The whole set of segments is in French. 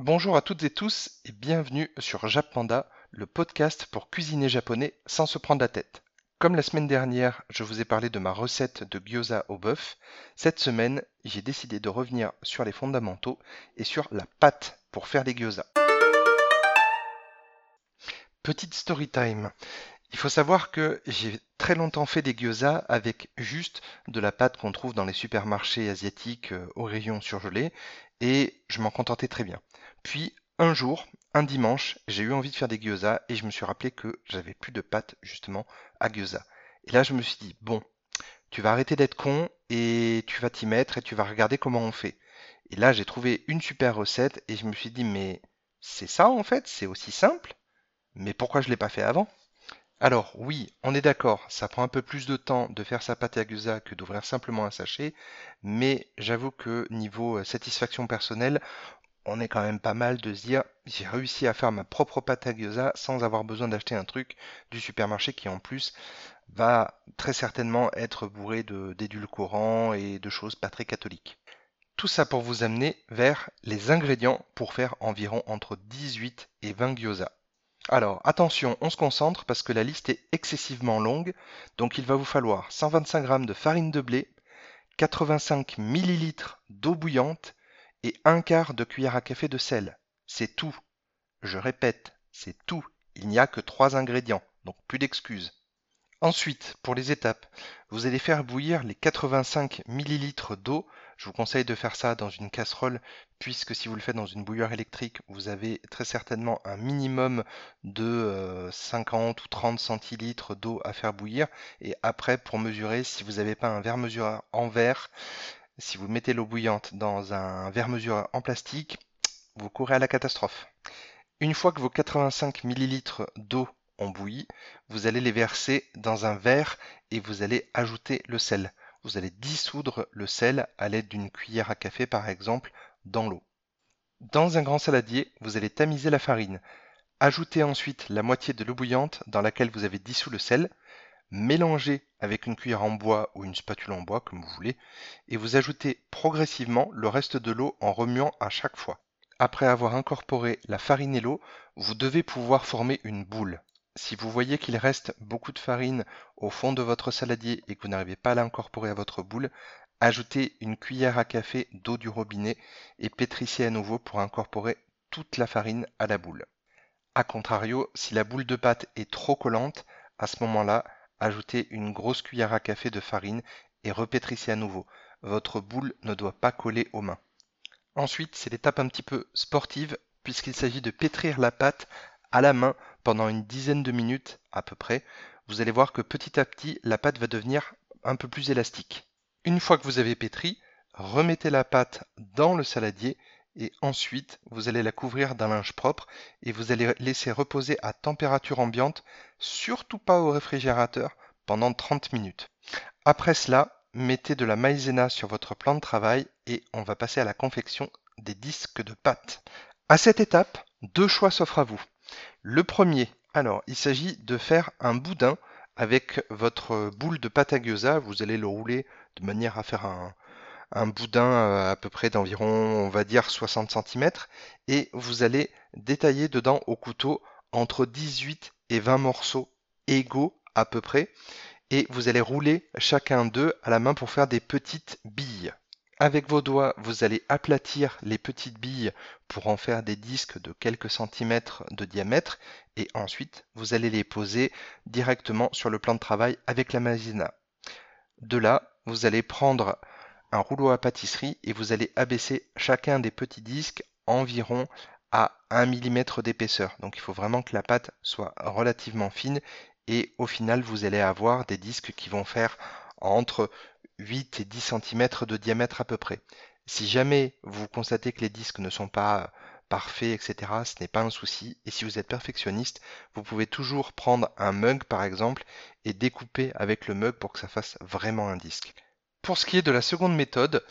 Bonjour à toutes et tous et bienvenue sur Japanda, le podcast pour cuisiner japonais sans se prendre la tête. Comme la semaine dernière, je vous ai parlé de ma recette de gyoza au bœuf, cette semaine, j'ai décidé de revenir sur les fondamentaux et sur la pâte pour faire les gyoza. Petite story time. Il faut savoir que j'ai très longtemps fait des gyoza avec juste de la pâte qu'on trouve dans les supermarchés asiatiques euh, au rayon surgelé et je m'en contentais très bien. Puis un jour, un dimanche, j'ai eu envie de faire des gyoza et je me suis rappelé que j'avais plus de pâte justement à gyoza. Et là je me suis dit bon, tu vas arrêter d'être con et tu vas t'y mettre et tu vas regarder comment on fait. Et là j'ai trouvé une super recette et je me suis dit mais c'est ça en fait, c'est aussi simple. Mais pourquoi je l'ai pas fait avant? Alors oui, on est d'accord, ça prend un peu plus de temps de faire sa pâte à gyoza que d'ouvrir simplement un sachet, mais j'avoue que niveau euh, satisfaction personnelle, on est quand même pas mal de se dire j'ai réussi à faire ma propre pâte à gyoza sans avoir besoin d'acheter un truc du supermarché qui en plus va très certainement être bourré d'édulcorants et de choses pas très catholiques. Tout ça pour vous amener vers les ingrédients pour faire environ entre 18 et 20 gyoza. Alors attention, on se concentre parce que la liste est excessivement longue, donc il va vous falloir 125 g de farine de blé, 85 ml d'eau bouillante et un quart de cuillère à café de sel. C'est tout. Je répète, c'est tout. Il n'y a que trois ingrédients, donc plus d'excuses. Ensuite, pour les étapes, vous allez faire bouillir les 85 ml d'eau. Je vous conseille de faire ça dans une casserole, puisque si vous le faites dans une bouilloire électrique, vous avez très certainement un minimum de 50 euh, ou 30 centilitres d'eau à faire bouillir. Et après, pour mesurer, si vous n'avez pas un verre mesureur en verre, si vous mettez l'eau bouillante dans un verre mesureur en plastique, vous courez à la catastrophe. Une fois que vos 85 ml d'eau ont bouilli, vous allez les verser dans un verre et vous allez ajouter le sel. Vous allez dissoudre le sel à l'aide d'une cuillère à café par exemple dans l'eau. Dans un grand saladier, vous allez tamiser la farine. Ajoutez ensuite la moitié de l'eau bouillante dans laquelle vous avez dissous le sel. Mélangez avec une cuillère en bois ou une spatule en bois comme vous voulez et vous ajoutez progressivement le reste de l'eau en remuant à chaque fois. Après avoir incorporé la farine et l'eau, vous devez pouvoir former une boule. Si vous voyez qu'il reste beaucoup de farine au fond de votre saladier et que vous n'arrivez pas à l'incorporer à votre boule, ajoutez une cuillère à café d'eau du robinet et pétrissez à nouveau pour incorporer toute la farine à la boule. A contrario, si la boule de pâte est trop collante, à ce moment-là, ajoutez une grosse cuillère à café de farine et repétrissez à nouveau. Votre boule ne doit pas coller aux mains. Ensuite, c'est l'étape un petit peu sportive puisqu'il s'agit de pétrir la pâte à la main pendant une dizaine de minutes à peu près, vous allez voir que petit à petit, la pâte va devenir un peu plus élastique. Une fois que vous avez pétri, remettez la pâte dans le saladier et ensuite vous allez la couvrir d'un linge propre et vous allez laisser reposer à température ambiante, surtout pas au réfrigérateur, pendant 30 minutes. Après cela, mettez de la maïzena sur votre plan de travail et on va passer à la confection des disques de pâte. À cette étape, deux choix s'offrent à vous. Le premier, alors, il s'agit de faire un boudin avec votre boule de pâte à gyoza. Vous allez le rouler de manière à faire un, boudin euh, à peu près d'environ, on va dire, 60 cm. Et vous allez détailler dedans au couteau entre 18 et 20 morceaux égaux à peu près. Et vous allez rouler chacun d'eux à la main pour faire des petites billes. Avec vos doigts, vous allez aplatir les petites billes pour en faire des disques de quelques centimètres de diamètre et ensuite vous allez les poser directement sur le plan de travail avec la maïzena. De là, vous allez prendre un rouleau à pâtisserie et vous allez abaisser chacun des petits disques environ à 1 mm d'épaisseur. Donc il faut vraiment que la pâte soit relativement fine et au final vous allez avoir des disques qui vont faire entre 8 et 10 cm de diamètre à peu près. Si jamais vous constatez que les disques ne sont pas parfaits, etc., ce n'est pas un souci. Et si vous êtes perfectionniste, vous pouvez toujours prendre un mug par exemple et découper avec le mug pour que ça fasse vraiment un disque. Pour ce qui est de la seconde méthode,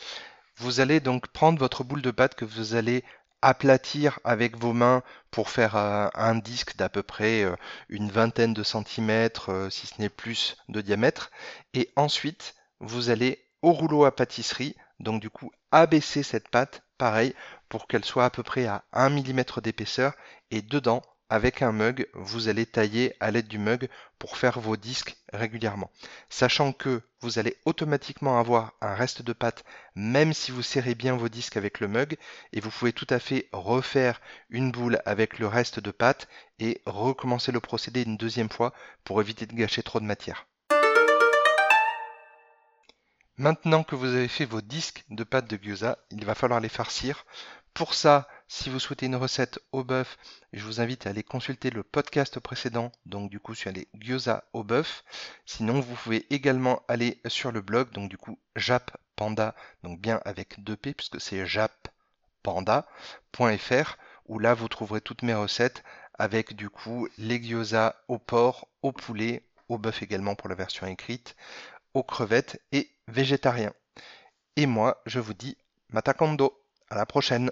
vous allez donc prendre votre boule de pâte que vous allez aplatir avec vos mains pour faire euh, un disque d'à peu près euh, une vingtaine de centimètres, euh, si ce n'est plus de diamètre. Et ensuite, vous allez au rouleau à pâtisserie, donc du coup abaisser cette pâte pareil, pour qu'elle soit à peu près à 1 mm d'épaisseur. Et dedans, avec un mug, vous allez tailler à l'aide du mug pour faire vos disques régulièrement. Sachant que vous allez automatiquement avoir un reste de pâte même si vous serrez bien vos disques avec le mug et vous pouvez tout à fait refaire une boule avec le reste de pâte et recommencer le procédé une deuxième fois pour éviter de gâcher trop de matière. Maintenant que vous avez fait vos disques de pâte de gyoza, il va falloir les farcir. Pour ça, si vous souhaitez une recette au bœuf, je vous invite à aller consulter le podcast précédent, donc du coup sur les gyoza au bœuf. Sinon, vous pouvez également aller sur le blog, donc du coup Jap Panda, donc bien avec deux P puisque c'est jappanda.fr, où là vous trouverez toutes mes recettes avec du coup les gyoza au porc, au poulet, au bœuf également pour la version écrite, aux crevettes et végétarien. Et moi, je vous dis Matakondo. À la prochaine.